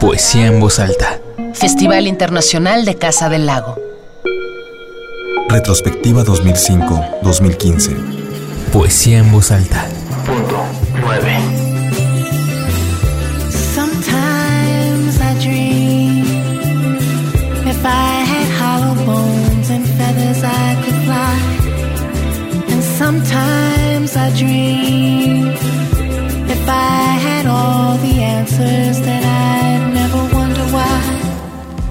Poesía en voz alta. Festival Internacional de Casa del Lago. Retrospectiva 2005-2015. Poesía en voz alta. Punto 9. Sometimes I dream if I had hollow bones and feathers I could fly. And sometimes I dream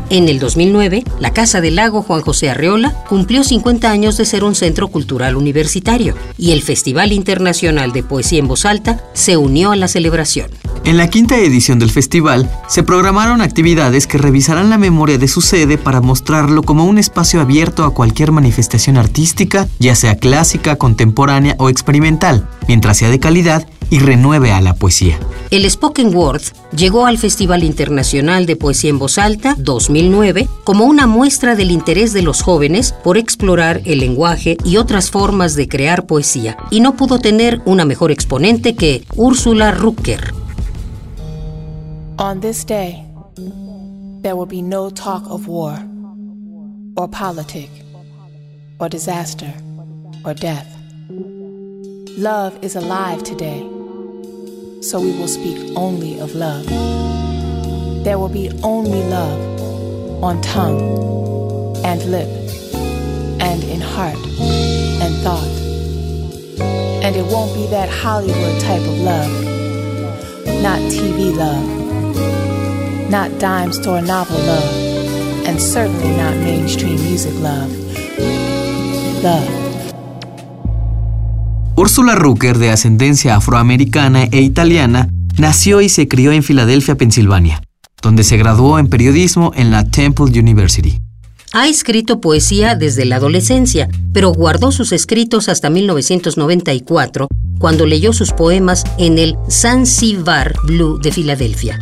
En el 2009, la Casa del Lago Juan José Arreola cumplió 50 años de ser un centro cultural universitario y el Festival Internacional de Poesía en Voz Alta se unió a la celebración. En la quinta edición del festival se programaron actividades que revisarán la memoria de su sede para mostrarlo como un espacio abierto a cualquier manifestación artística, ya sea clásica, contemporánea o experimental, mientras sea de calidad y renueve a la poesía. El Spoken Word llegó al Festival Internacional de Poesía en Voz Alta 2009 como una muestra del interés de los jóvenes por explorar el lenguaje y otras formas de crear poesía, y no pudo tener una mejor exponente que Úrsula Rucker. On this day, there will be no talk of war, or politic, or disaster, or death. Love is alive today, so we will speak only of love. There will be only love on tongue and lip, and in heart and thought. And it won't be that Hollywood type of love, not TV love not dime store novel love, and certainly not mainstream music love. Love. Úrsula Rucker, de ascendencia afroamericana e italiana, nació y se crió en Filadelfia, Pensilvania, donde se graduó en periodismo en la Temple University. Ha escrito poesía desde la adolescencia, pero guardó sus escritos hasta 1994, cuando leyó sus poemas en el Zanzibar Blue de Filadelfia.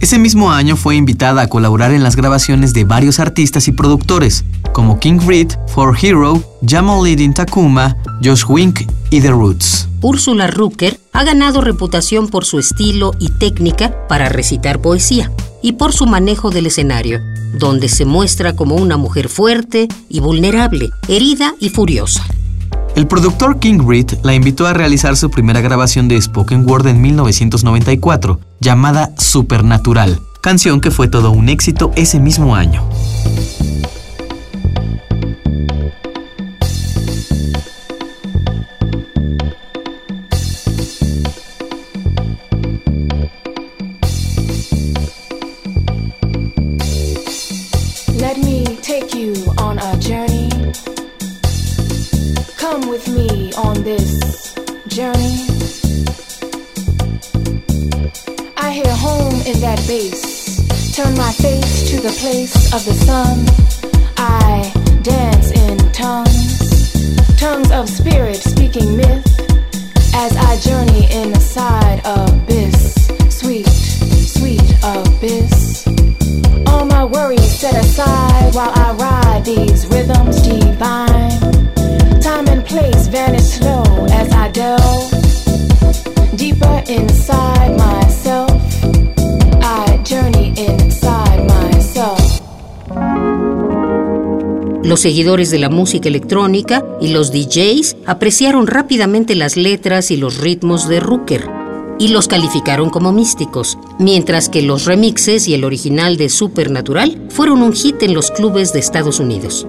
Ese mismo año fue invitada a colaborar en las grabaciones de varios artistas y productores, como King Reed, For Hero, Jamaluddin Takuma, Josh Wink y The Roots. Úrsula Rucker ha ganado reputación por su estilo y técnica para recitar poesía y por su manejo del escenario, donde se muestra como una mujer fuerte y vulnerable, herida y furiosa. El productor King Reed la invitó a realizar su primera grabación de Spoken Word en 1994, llamada Supernatural, canción que fue todo un éxito ese mismo año. Come with me on this journey. I hear home in that bass. Turn my face to the place of the sun. I dance in tongues, tongues of spirit speaking myth. As I journey inside abyss, sweet, sweet abyss. All my worries set aside while I ride these rhythms divine. Los seguidores de la música electrónica y los DJs apreciaron rápidamente las letras y los ritmos de Rucker y los calificaron como místicos, mientras que los remixes y el original de Supernatural fueron un hit en los clubes de Estados Unidos.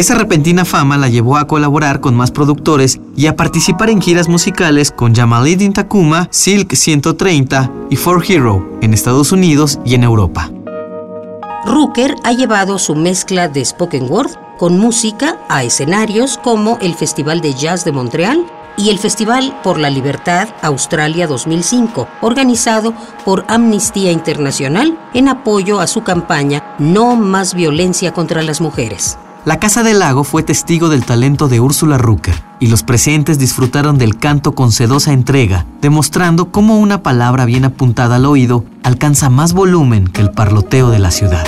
Esa repentina fama la llevó a colaborar con más productores y a participar en giras musicales con Jamaluddin Takuma, Silk 130 y For Hero en Estados Unidos y en Europa. Rucker ha llevado su mezcla de spoken word con música a escenarios como el Festival de Jazz de Montreal y el Festival por la Libertad Australia 2005, organizado por Amnistía Internacional en apoyo a su campaña No más violencia contra las mujeres. La Casa del Lago fue testigo del talento de Úrsula Rucker y los presentes disfrutaron del canto con sedosa entrega, demostrando cómo una palabra bien apuntada al oído alcanza más volumen que el parloteo de la ciudad.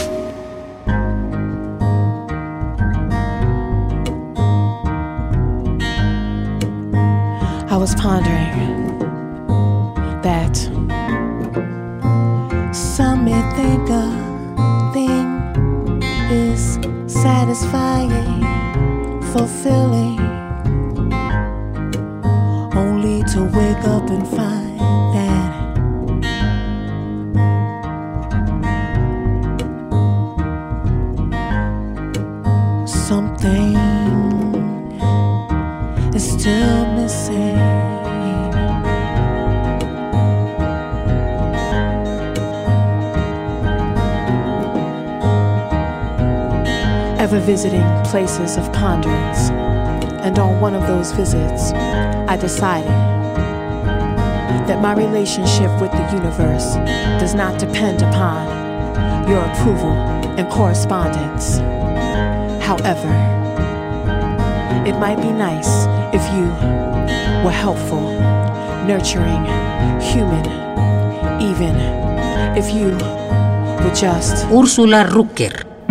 satisfying, fulfilling. Only to wake up and find that something. Ever visiting places of ponderance. And on one of those visits, I decided that my relationship with the universe does not depend upon your approval and correspondence. However, it might be nice if you were helpful, nurturing, human, even if you were just Úrsula Rucker.